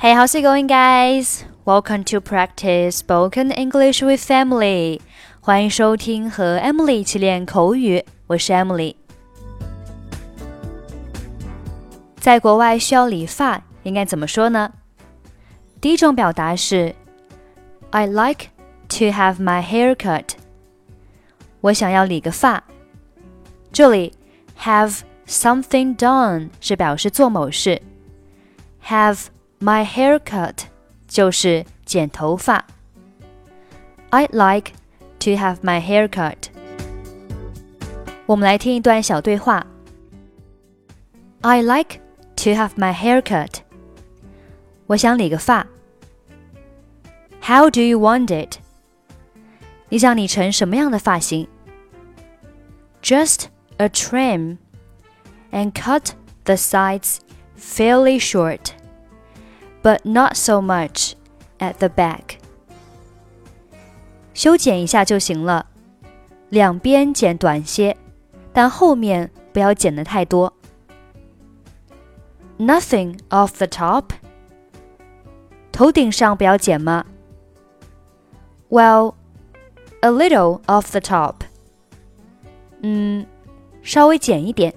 Hey, how's it going, guys? Welcome to practice spoken English with Emily. 欢迎收听和 Emily 一起练口语，我是 Emily。在国外需要理发，应该怎么说呢？第一种表达是 I like to have my hair cut。我想要理个发。这里 have something done 是表示做某事，have my hair cut 就是剪头发。I'd like to have my hair cut。我们来听一段小对话。I like to have my hair cut。我想理个发。How do you want it？你想理成什么样的发型？Just a trim and cut the sides fairly short, but not so much at the back. 修剪一下就行了，两边剪短些，但后面不要剪得太多。Nothing off the top. 头顶上不要剪吗？Well, a little off the top. 嗯，稍微剪一点。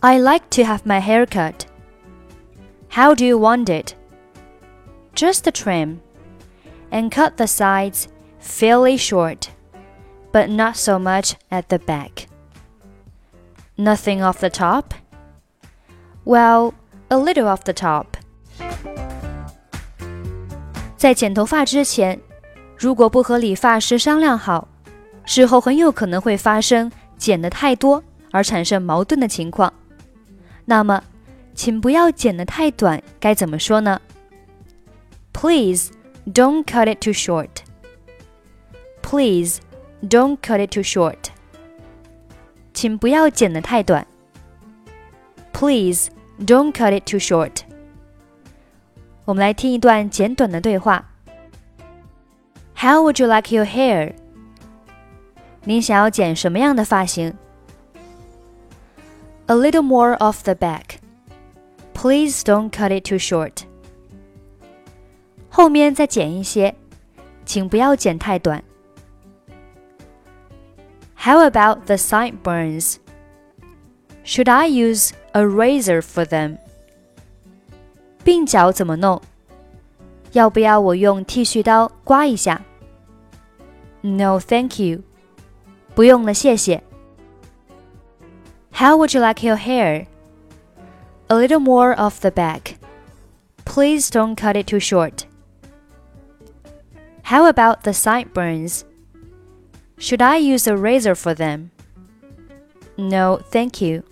I like to have my hair cut. How do you want it? Just a trim. And cut the sides fairly short, but not so much at the back. Nothing off the top? Well, a little off the top. 在剪头发之前，如果不和理发师商量好，事后很有可能会发生剪得太多而产生矛盾的情况。那么， 请不要剪得太短，该怎么说呢？Please don't cut it too short. Please don't cut it too short. 请不要剪得太短。Please don't cut it too short. 我们来听一段简短的对话。How would you like your hair? 您想要剪什么样的发型？A little more off the back. Please don't cut it too short. 后面再剪一些，请不要剪太短。How about the sideburns? Should I use a razor for them? 鬓角怎么弄？要不要我用剃须刀刮一下？No, thank you. 不用了，谢谢。How would you like your hair? A little more off the back. Please don't cut it too short. How about the sideburns? Should I use a razor for them? No, thank you.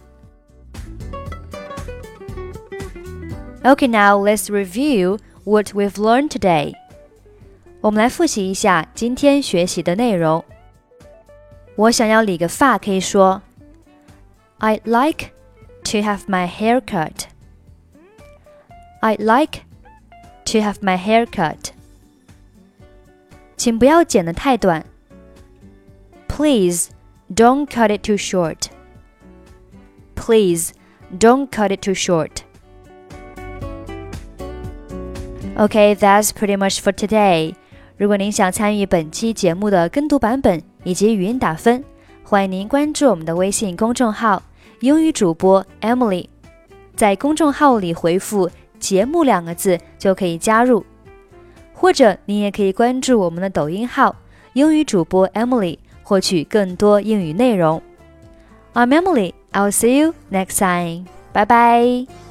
Okay, now let's review what we've learned today. 我们来复习一下今天学习的内容。我想要理个发，可以说 I'd like to have my hair cut. I'd like to have my hair cut. 请不要剪得太短。Please don't cut it too short. Please don't cut it too short. Okay, that's pretty much for today. 如果您想参与本期节目的跟读版本以及语音打分，欢迎您关注我们的微信公众号“ 英语主播 Emily”。在公众号里回复“节目”两个字就可以加入，或者你也可以关注我们的抖音号“英语主播 Emily”，获取更多英语内容。I'm Emily. I'll see you next time. Bye bye.